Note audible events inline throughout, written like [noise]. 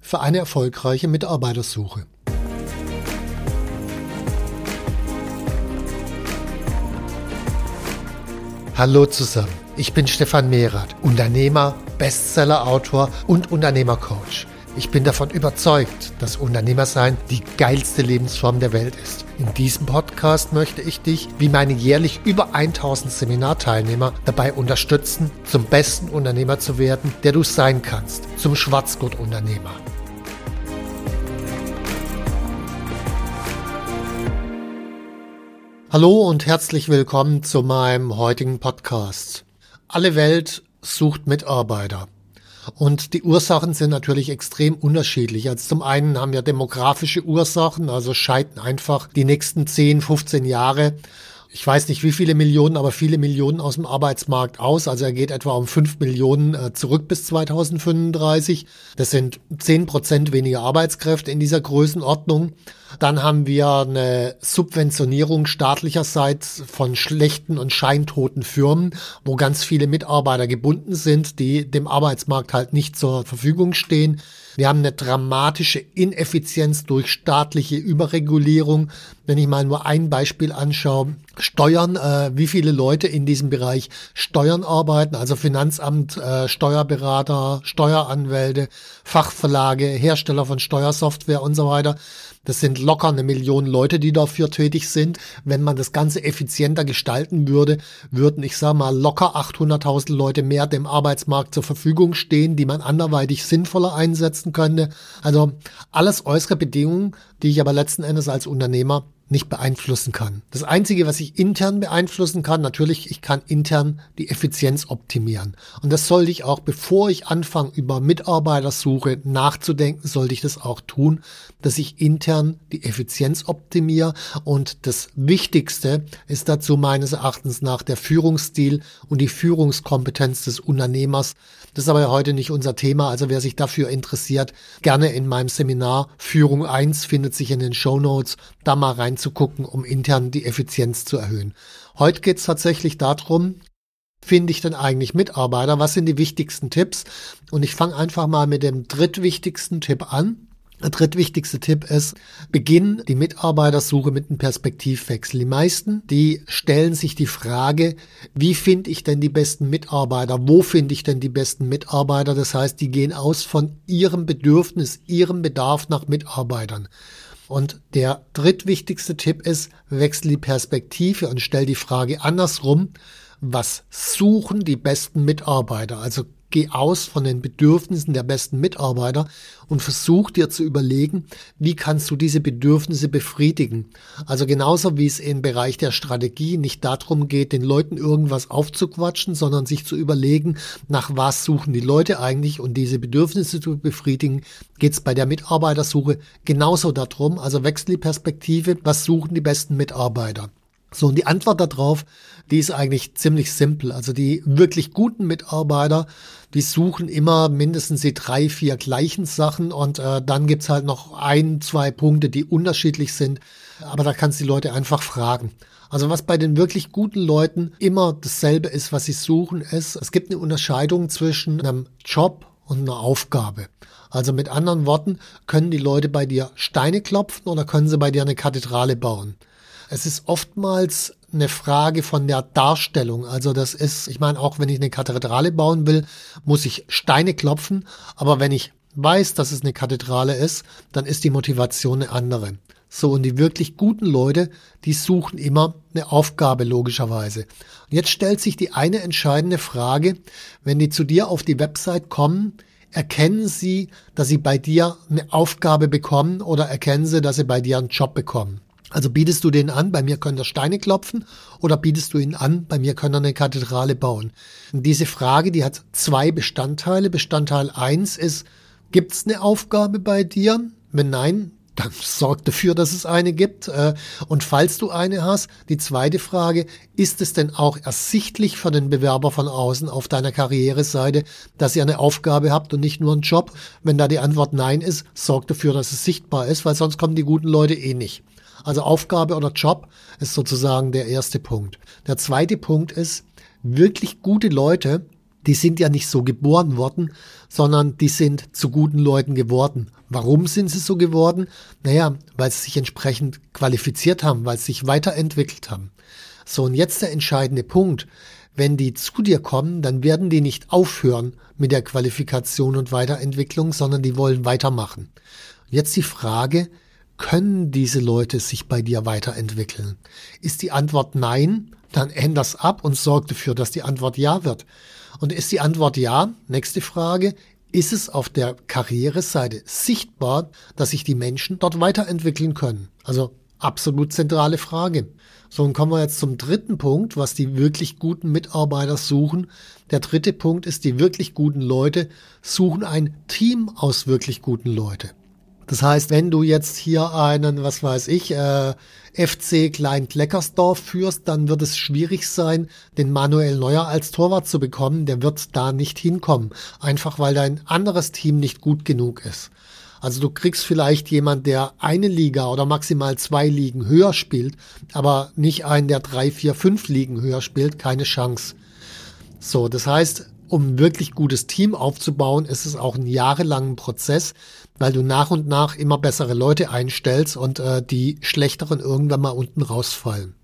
für eine erfolgreiche Mitarbeitersuche. Hallo zusammen, ich bin Stefan Mehrath, Unternehmer, Bestsellerautor und Unternehmercoach. Ich bin davon überzeugt, dass Unternehmersein die geilste Lebensform der Welt ist. In diesem Podcast möchte ich dich, wie meine jährlich über 1000 Seminarteilnehmer, dabei unterstützen, zum besten Unternehmer zu werden, der du sein kannst, zum Schwarzgurt-Unternehmer. Hallo und herzlich willkommen zu meinem heutigen Podcast. Alle Welt sucht Mitarbeiter. Und die Ursachen sind natürlich extrem unterschiedlich. Also zum einen haben wir demografische Ursachen, also scheiden einfach die nächsten 10, 15 Jahre ich weiß nicht wie viele Millionen, aber viele Millionen aus dem Arbeitsmarkt aus. Also er geht etwa um fünf Millionen äh, zurück bis 2035. Das sind zehn Prozent weniger Arbeitskräfte in dieser Größenordnung. Dann haben wir eine Subventionierung staatlicherseits von schlechten und scheintoten Firmen, wo ganz viele Mitarbeiter gebunden sind, die dem Arbeitsmarkt halt nicht zur Verfügung stehen. Wir haben eine dramatische Ineffizienz durch staatliche Überregulierung. Wenn ich mal nur ein Beispiel anschaue, Steuern, äh, wie viele Leute in diesem Bereich Steuern arbeiten, also Finanzamt, äh, Steuerberater, Steueranwälte, Fachverlage, Hersteller von Steuersoftware und so weiter. Das sind locker eine Million Leute, die dafür tätig sind. Wenn man das Ganze effizienter gestalten würde, würden, ich sage mal, locker 800.000 Leute mehr dem Arbeitsmarkt zur Verfügung stehen, die man anderweitig sinnvoller einsetzen könnte. Also alles äußere Bedingungen, die ich aber letzten Endes als Unternehmer nicht beeinflussen kann. Das Einzige, was ich intern beeinflussen kann, natürlich, ich kann intern die Effizienz optimieren. Und das sollte ich auch, bevor ich anfange, über Mitarbeitersuche nachzudenken, sollte ich das auch tun, dass ich intern die Effizienz optimiere. Und das Wichtigste ist dazu meines Erachtens nach der Führungsstil und die Führungskompetenz des Unternehmers. Das ist aber heute nicht unser Thema. Also wer sich dafür interessiert, gerne in meinem Seminar Führung 1 findet sich in den Show Notes, da mal rein reinzugucken, um intern die Effizienz zu erhöhen. Heute geht es tatsächlich darum, finde ich denn eigentlich Mitarbeiter? Was sind die wichtigsten Tipps? Und ich fange einfach mal mit dem drittwichtigsten Tipp an. Der drittwichtigste Tipp ist, beginn die Mitarbeitersuche mit einem Perspektivwechsel. Die meisten, die stellen sich die Frage, wie finde ich denn die besten Mitarbeiter? Wo finde ich denn die besten Mitarbeiter? Das heißt, die gehen aus von ihrem Bedürfnis, ihrem Bedarf nach Mitarbeitern. Und der drittwichtigste Tipp ist, wechsel die Perspektive und stell die Frage andersrum, was suchen die besten Mitarbeiter? Also geh aus von den Bedürfnissen der besten Mitarbeiter und versuch dir zu überlegen, wie kannst du diese Bedürfnisse befriedigen. Also genauso wie es im Bereich der Strategie nicht darum geht, den Leuten irgendwas aufzuquatschen, sondern sich zu überlegen, nach was suchen die Leute eigentlich und diese Bedürfnisse zu befriedigen, geht es bei der Mitarbeitersuche genauso darum. Also wechsel die Perspektive, was suchen die besten Mitarbeiter. So, und die Antwort darauf, die ist eigentlich ziemlich simpel. Also die wirklich guten Mitarbeiter, die suchen immer mindestens die drei, vier gleichen Sachen und äh, dann gibt's halt noch ein, zwei Punkte, die unterschiedlich sind. Aber da kannst du die Leute einfach fragen. Also was bei den wirklich guten Leuten immer dasselbe ist, was sie suchen, ist, es gibt eine Unterscheidung zwischen einem Job und einer Aufgabe. Also mit anderen Worten, können die Leute bei dir Steine klopfen oder können sie bei dir eine Kathedrale bauen? Es ist oftmals eine Frage von der Darstellung. Also das ist, ich meine, auch wenn ich eine Kathedrale bauen will, muss ich Steine klopfen. Aber wenn ich weiß, dass es eine Kathedrale ist, dann ist die Motivation eine andere. So, und die wirklich guten Leute, die suchen immer eine Aufgabe logischerweise. Und jetzt stellt sich die eine entscheidende Frage, wenn die zu dir auf die Website kommen, erkennen sie, dass sie bei dir eine Aufgabe bekommen oder erkennen sie, dass sie bei dir einen Job bekommen? Also bietest du den an, bei mir können da Steine klopfen, oder bietest du ihn an, bei mir können eine Kathedrale bauen? Und diese Frage, die hat zwei Bestandteile. Bestandteil eins ist, Gibt es eine Aufgabe bei dir? Wenn nein, dann [laughs] sorg dafür, dass es eine gibt. Äh, und falls du eine hast, die zweite Frage, ist es denn auch ersichtlich für den Bewerber von außen auf deiner Karriereseite, dass ihr eine Aufgabe habt und nicht nur einen Job? Wenn da die Antwort nein ist, sorg dafür, dass es sichtbar ist, weil sonst kommen die guten Leute eh nicht. Also Aufgabe oder Job ist sozusagen der erste Punkt. Der zweite Punkt ist, wirklich gute Leute, die sind ja nicht so geboren worden, sondern die sind zu guten Leuten geworden. Warum sind sie so geworden? Naja, weil sie sich entsprechend qualifiziert haben, weil sie sich weiterentwickelt haben. So, und jetzt der entscheidende Punkt. Wenn die zu dir kommen, dann werden die nicht aufhören mit der Qualifikation und Weiterentwicklung, sondern die wollen weitermachen. Jetzt die Frage, können diese Leute sich bei dir weiterentwickeln? Ist die Antwort nein, dann änder's ab und sorg dafür, dass die Antwort ja wird. Und ist die Antwort ja, nächste Frage, ist es auf der Karriereseite sichtbar, dass sich die Menschen dort weiterentwickeln können? Also absolut zentrale Frage. So, und kommen wir jetzt zum dritten Punkt, was die wirklich guten Mitarbeiter suchen. Der dritte Punkt ist, die wirklich guten Leute suchen ein Team aus wirklich guten Leute. Das heißt, wenn du jetzt hier einen, was weiß ich, äh, FC Klein-Kleckersdorf führst, dann wird es schwierig sein, den Manuel Neuer als Torwart zu bekommen. Der wird da nicht hinkommen. Einfach weil dein anderes Team nicht gut genug ist. Also du kriegst vielleicht jemand, der eine Liga oder maximal zwei Ligen höher spielt, aber nicht einen, der drei, vier, fünf Ligen höher spielt, keine Chance. So, das heißt, um wirklich gutes Team aufzubauen, ist es auch ein jahrelangen Prozess, weil du nach und nach immer bessere Leute einstellst und äh, die schlechteren irgendwann mal unten rausfallen.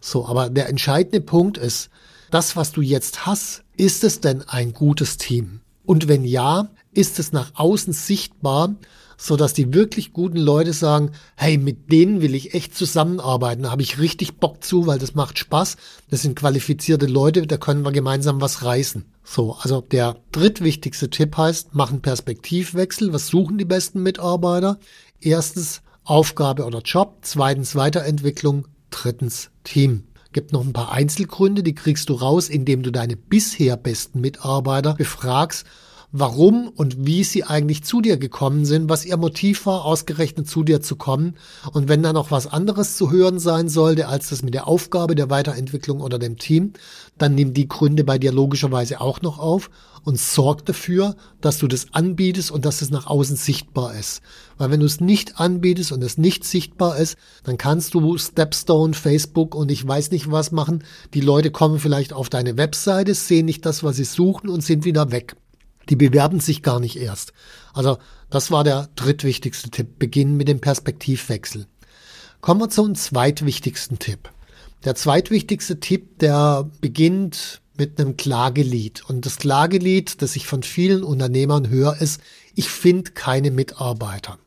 So, aber der entscheidende Punkt ist, das, was du jetzt hast, ist es denn ein gutes Team? Und wenn ja, ist es nach außen sichtbar, so dass die wirklich guten Leute sagen, hey, mit denen will ich echt zusammenarbeiten, da habe ich richtig Bock zu, weil das macht Spaß, das sind qualifizierte Leute, da können wir gemeinsam was reißen. So, also der drittwichtigste Tipp heißt, machen Perspektivwechsel, was suchen die besten Mitarbeiter? Erstens Aufgabe oder Job, zweitens Weiterentwicklung, drittens Team. Gibt noch ein paar Einzelgründe, die kriegst du raus, indem du deine bisher besten Mitarbeiter befragst warum und wie sie eigentlich zu dir gekommen sind, was ihr Motiv war, ausgerechnet zu dir zu kommen. Und wenn da noch was anderes zu hören sein sollte, als das mit der Aufgabe der Weiterentwicklung oder dem Team, dann nimm die Gründe bei dir logischerweise auch noch auf und sorg dafür, dass du das anbietest und dass es nach außen sichtbar ist. Weil wenn du es nicht anbietest und es nicht sichtbar ist, dann kannst du Stepstone, Facebook und ich weiß nicht was machen. Die Leute kommen vielleicht auf deine Webseite, sehen nicht das, was sie suchen und sind wieder weg. Die bewerben sich gar nicht erst. Also das war der drittwichtigste Tipp. Beginnen mit dem Perspektivwechsel. Kommen wir zum zweitwichtigsten Tipp. Der zweitwichtigste Tipp, der beginnt mit einem Klagelied. Und das Klagelied, das ich von vielen Unternehmern höre, ist, ich finde keine Mitarbeiter.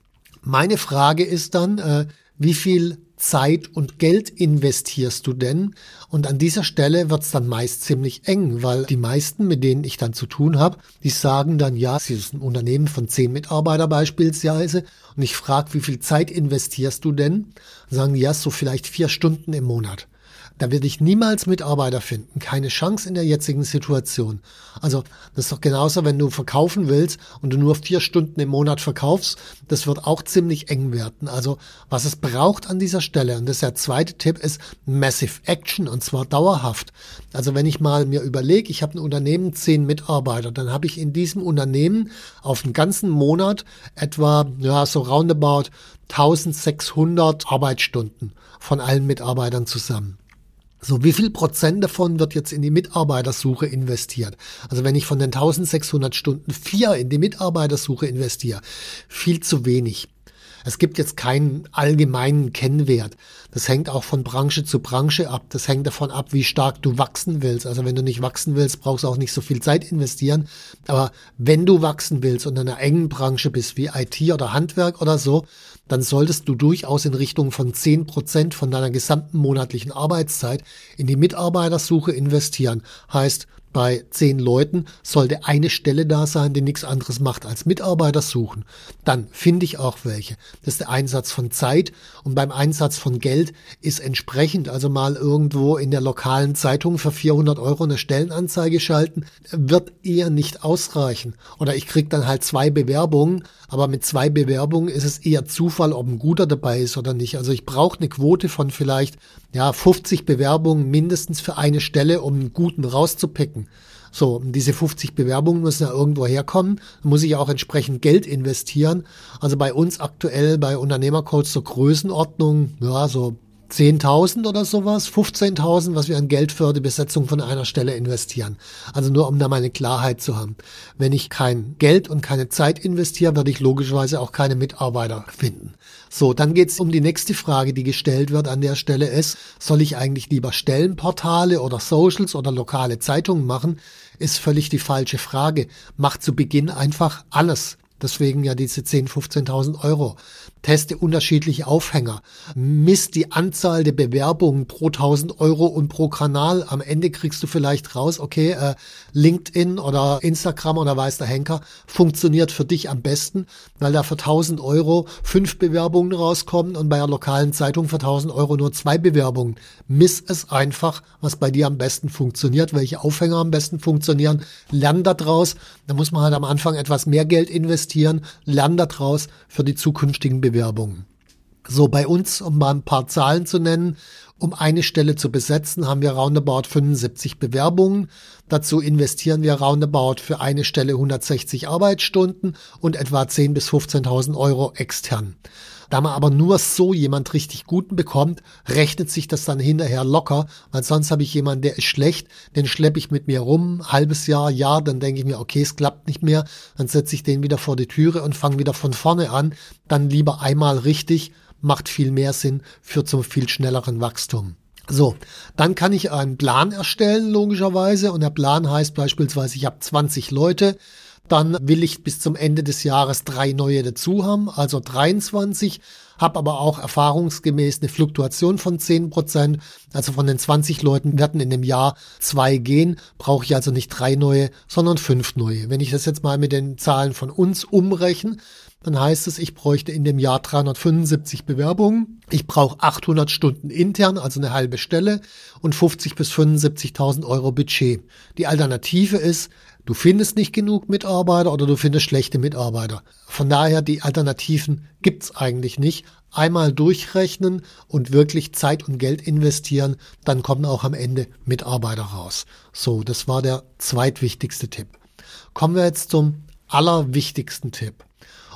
Meine Frage ist dann, äh, wie viel Zeit und Geld investierst du denn? Und an dieser Stelle wird's dann meist ziemlich eng, weil die meisten, mit denen ich dann zu tun habe, die sagen dann, ja, sie ist ein Unternehmen von zehn Mitarbeiter beispielsweise. Und ich frage, wie viel Zeit investierst du denn? Und sagen, ja, so vielleicht vier Stunden im Monat. Da werde ich niemals Mitarbeiter finden. Keine Chance in der jetzigen Situation. Also, das ist doch genauso, wenn du verkaufen willst und du nur vier Stunden im Monat verkaufst. Das wird auch ziemlich eng werden. Also, was es braucht an dieser Stelle, und das ist der zweite Tipp, ist Massive Action und zwar dauerhaft. Also, wenn ich mal mir überlege, ich habe ein Unternehmen, zehn Mitarbeiter, dann habe ich in diesem Unternehmen auf einen ganzen Monat etwa, ja, so roundabout 1600 Arbeitsstunden von allen Mitarbeitern zusammen. So, wie viel Prozent davon wird jetzt in die Mitarbeitersuche investiert? Also wenn ich von den 1600 Stunden vier in die Mitarbeitersuche investiere, viel zu wenig. Es gibt jetzt keinen allgemeinen Kennwert. Das hängt auch von Branche zu Branche ab. Das hängt davon ab, wie stark du wachsen willst. Also wenn du nicht wachsen willst, brauchst du auch nicht so viel Zeit investieren. Aber wenn du wachsen willst und in einer engen Branche bist wie IT oder Handwerk oder so, dann solltest du durchaus in Richtung von zehn Prozent von deiner gesamten monatlichen Arbeitszeit in die Mitarbeitersuche investieren. Heißt, bei zehn Leuten sollte eine Stelle da sein, die nichts anderes macht als Mitarbeiter suchen. Dann finde ich auch welche. Das ist der Einsatz von Zeit und beim Einsatz von Geld ist entsprechend, also mal irgendwo in der lokalen Zeitung für 400 Euro eine Stellenanzeige schalten, wird eher nicht ausreichen. Oder ich krieg dann halt zwei Bewerbungen, aber mit zwei Bewerbungen ist es eher Zufall, ob ein guter dabei ist oder nicht. Also ich brauche eine Quote von vielleicht ja 50 Bewerbungen mindestens für eine Stelle, um einen guten rauszupicken. So, diese 50 Bewerbungen müssen ja irgendwo herkommen. Muss ich auch entsprechend Geld investieren. Also bei uns aktuell bei Unternehmercoach zur Größenordnung, ja, so 10.000 oder sowas, 15.000, was wir an Geld für die Besetzung von einer Stelle investieren. Also nur um da mal eine Klarheit zu haben. Wenn ich kein Geld und keine Zeit investiere, werde ich logischerweise auch keine Mitarbeiter finden. So, dann geht es um die nächste Frage, die gestellt wird an der Stelle ist, soll ich eigentlich lieber Stellenportale oder Socials oder lokale Zeitungen machen? Ist völlig die falsche Frage. Macht zu Beginn einfach alles. Deswegen ja diese 10.000, 15.000 Euro. Teste unterschiedliche Aufhänger. Misst die Anzahl der Bewerbungen pro 1000 Euro und pro Kanal. Am Ende kriegst du vielleicht raus, okay, äh, LinkedIn oder Instagram oder weiß der Henker funktioniert für dich am besten, weil da für 1000 Euro fünf Bewerbungen rauskommen und bei einer lokalen Zeitung für 1000 Euro nur zwei Bewerbungen. Miss es einfach, was bei dir am besten funktioniert, welche Aufhänger am besten funktionieren. Lern daraus. Da muss man halt am Anfang etwas mehr Geld investieren. Lern daraus für die zukünftigen Bewerbungen. Bewerbungen. So, bei uns, um mal ein paar Zahlen zu nennen, um eine Stelle zu besetzen, haben wir roundabout 75 Bewerbungen. Dazu investieren wir roundabout für eine Stelle 160 Arbeitsstunden und etwa 10.000 bis 15.000 Euro extern. Da man aber nur so jemand richtig guten bekommt, rechnet sich das dann hinterher locker, weil sonst habe ich jemanden, der ist schlecht, den schleppe ich mit mir rum, halbes Jahr, Jahr, dann denke ich mir, okay, es klappt nicht mehr, dann setze ich den wieder vor die Türe und fange wieder von vorne an, dann lieber einmal richtig, macht viel mehr Sinn, führt zum viel schnelleren Wachstum. So, dann kann ich einen Plan erstellen, logischerweise. Und der Plan heißt beispielsweise, ich habe 20 Leute, dann will ich bis zum Ende des Jahres drei neue dazu haben, also 23, habe aber auch erfahrungsgemäß eine Fluktuation von 10 Prozent. Also von den 20 Leuten werden in dem Jahr zwei gehen, brauche ich also nicht drei neue, sondern fünf neue. Wenn ich das jetzt mal mit den Zahlen von uns umrechne, dann heißt es, ich bräuchte in dem Jahr 375 Bewerbungen. Ich brauche 800 Stunden intern, also eine halbe Stelle und 50 bis 75.000 Euro Budget. Die Alternative ist, Du findest nicht genug Mitarbeiter oder du findest schlechte Mitarbeiter. Von daher, die Alternativen gibt's eigentlich nicht. Einmal durchrechnen und wirklich Zeit und Geld investieren, dann kommen auch am Ende Mitarbeiter raus. So, das war der zweitwichtigste Tipp. Kommen wir jetzt zum allerwichtigsten Tipp.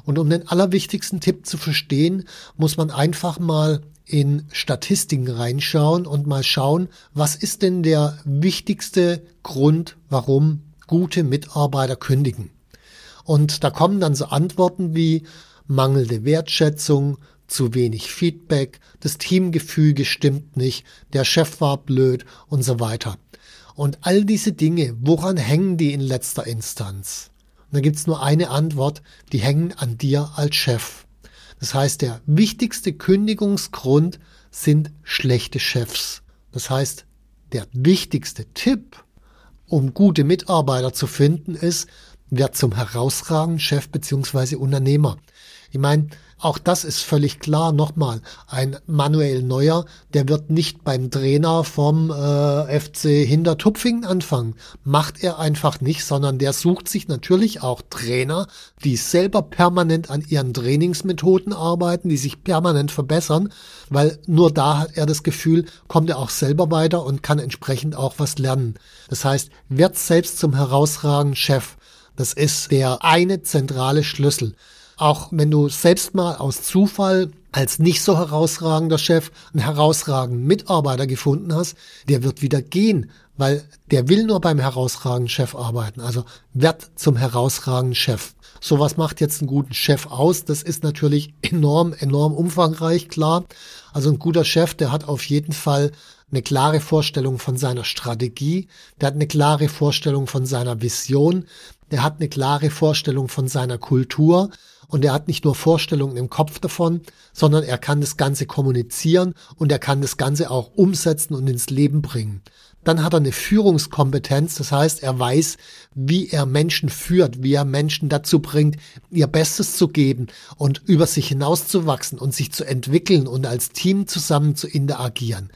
Und um den allerwichtigsten Tipp zu verstehen, muss man einfach mal in Statistiken reinschauen und mal schauen, was ist denn der wichtigste Grund, warum gute Mitarbeiter kündigen. Und da kommen dann so Antworten wie mangelnde Wertschätzung, zu wenig Feedback, das Teamgefüge stimmt nicht, der Chef war blöd und so weiter. Und all diese Dinge, woran hängen die in letzter Instanz? Und da gibt's nur eine Antwort, die hängen an dir als Chef. Das heißt, der wichtigste Kündigungsgrund sind schlechte Chefs. Das heißt, der wichtigste Tipp um gute Mitarbeiter zu finden, ist, wer zum herausragenden Chef beziehungsweise Unternehmer. Ich meine, auch das ist völlig klar. Nochmal, ein Manuel Neuer, der wird nicht beim Trainer vom äh, FC Hintertupfingen anfangen. Macht er einfach nicht, sondern der sucht sich natürlich auch Trainer, die selber permanent an ihren Trainingsmethoden arbeiten, die sich permanent verbessern, weil nur da hat er das Gefühl, kommt er auch selber weiter und kann entsprechend auch was lernen. Das heißt, wird selbst zum herausragenden Chef. Das ist der eine zentrale Schlüssel. Auch wenn du selbst mal aus Zufall als nicht so herausragender Chef einen herausragenden Mitarbeiter gefunden hast, der wird wieder gehen, weil der will nur beim herausragenden Chef arbeiten. Also wird zum herausragenden Chef. So was macht jetzt einen guten Chef aus? Das ist natürlich enorm, enorm umfangreich, klar. Also ein guter Chef, der hat auf jeden Fall eine klare Vorstellung von seiner Strategie, der hat eine klare Vorstellung von seiner Vision, der hat eine klare Vorstellung von seiner Kultur und er hat nicht nur Vorstellungen im Kopf davon, sondern er kann das Ganze kommunizieren und er kann das Ganze auch umsetzen und ins Leben bringen. Dann hat er eine Führungskompetenz, das heißt, er weiß, wie er Menschen führt, wie er Menschen dazu bringt, ihr Bestes zu geben und über sich hinauszuwachsen und sich zu entwickeln und als Team zusammen zu interagieren.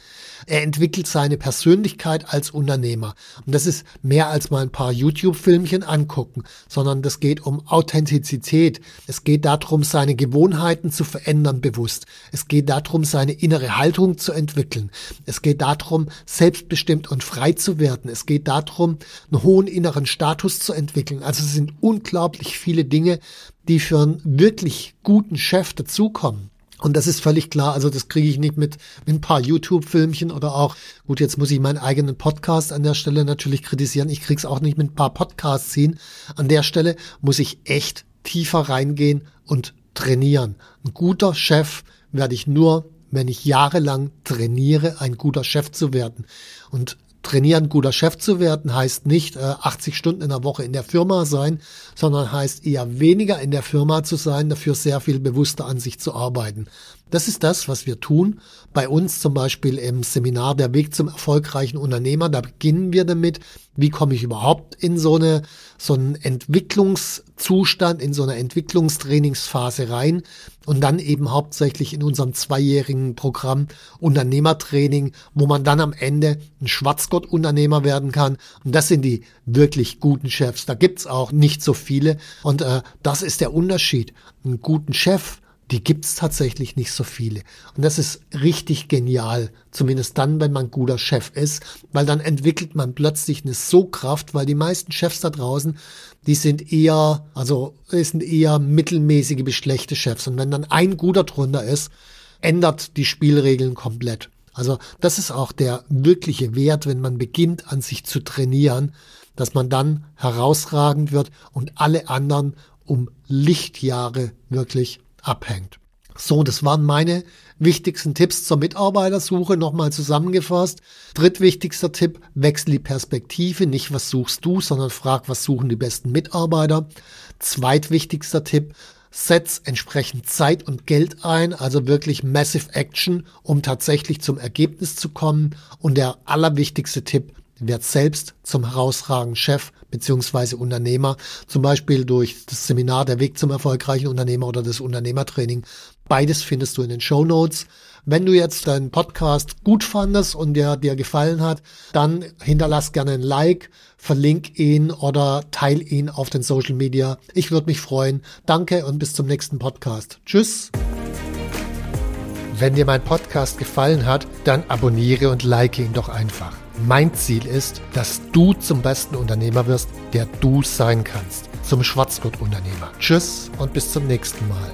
Er entwickelt seine Persönlichkeit als Unternehmer. Und das ist mehr als mal ein paar YouTube-Filmchen angucken, sondern das geht um Authentizität. Es geht darum, seine Gewohnheiten zu verändern bewusst. Es geht darum, seine innere Haltung zu entwickeln. Es geht darum, selbstbestimmt und frei zu werden. Es geht darum, einen hohen inneren Status zu entwickeln. Also es sind unglaublich viele Dinge, die für einen wirklich guten Chef dazukommen. Und das ist völlig klar, also das kriege ich nicht mit, mit ein paar YouTube-Filmchen oder auch, gut, jetzt muss ich meinen eigenen Podcast an der Stelle natürlich kritisieren, ich krieg's auch nicht mit ein paar Podcasts ziehen. An der Stelle muss ich echt tiefer reingehen und trainieren. Ein guter Chef werde ich nur, wenn ich jahrelang trainiere, ein guter Chef zu werden. Und trainieren, guter Chef zu werden, heißt nicht äh, 80 Stunden in der Woche in der Firma sein, sondern heißt eher weniger in der Firma zu sein, dafür sehr viel bewusster an sich zu arbeiten. Das ist das, was wir tun. Bei uns zum Beispiel im Seminar Der Weg zum erfolgreichen Unternehmer, da beginnen wir damit, wie komme ich überhaupt in so eine, so einen Entwicklungszustand, in so eine Entwicklungstrainingsphase rein und dann eben hauptsächlich in unserem zweijährigen Programm Unternehmertraining, wo man dann am Ende ein Schwarzgott-Unternehmer werden kann. Und das sind die wirklich guten Chefs. Da gibt's auch nicht so viele. Und äh, das ist der Unterschied. Einen guten Chef, die gibt's tatsächlich nicht so viele. Und das ist richtig genial, zumindest dann, wenn man guter Chef ist, weil dann entwickelt man plötzlich eine So-Kraft, weil die meisten Chefs da draußen, die sind eher, also sind eher mittelmäßige bis schlechte Chefs. Und wenn dann ein guter drunter ist, ändert die Spielregeln komplett. Also das ist auch der wirkliche Wert, wenn man beginnt an sich zu trainieren, dass man dann herausragend wird und alle anderen um Lichtjahre wirklich abhängt. So, das waren meine wichtigsten Tipps zur Mitarbeitersuche. Nochmal zusammengefasst. Drittwichtigster Tipp, wechsel die Perspektive. Nicht, was suchst du, sondern frag, was suchen die besten Mitarbeiter. Zweitwichtigster Tipp, setz entsprechend Zeit und Geld ein, also wirklich Massive Action, um tatsächlich zum Ergebnis zu kommen. Und der allerwichtigste Tipp, werd selbst zum herausragenden Chef beziehungsweise Unternehmer, zum Beispiel durch das Seminar Der Weg zum erfolgreichen Unternehmer oder das Unternehmertraining. Beides findest du in den Show Notes. Wenn du jetzt deinen Podcast gut fandest und der dir gefallen hat, dann hinterlass gerne ein Like, verlink ihn oder teil ihn auf den Social Media. Ich würde mich freuen. Danke und bis zum nächsten Podcast. Tschüss. Wenn dir mein Podcast gefallen hat, dann abonniere und like ihn doch einfach. Mein Ziel ist, dass du zum besten Unternehmer wirst, der du sein kannst. Zum Schwarzgurt-Unternehmer. Tschüss und bis zum nächsten Mal.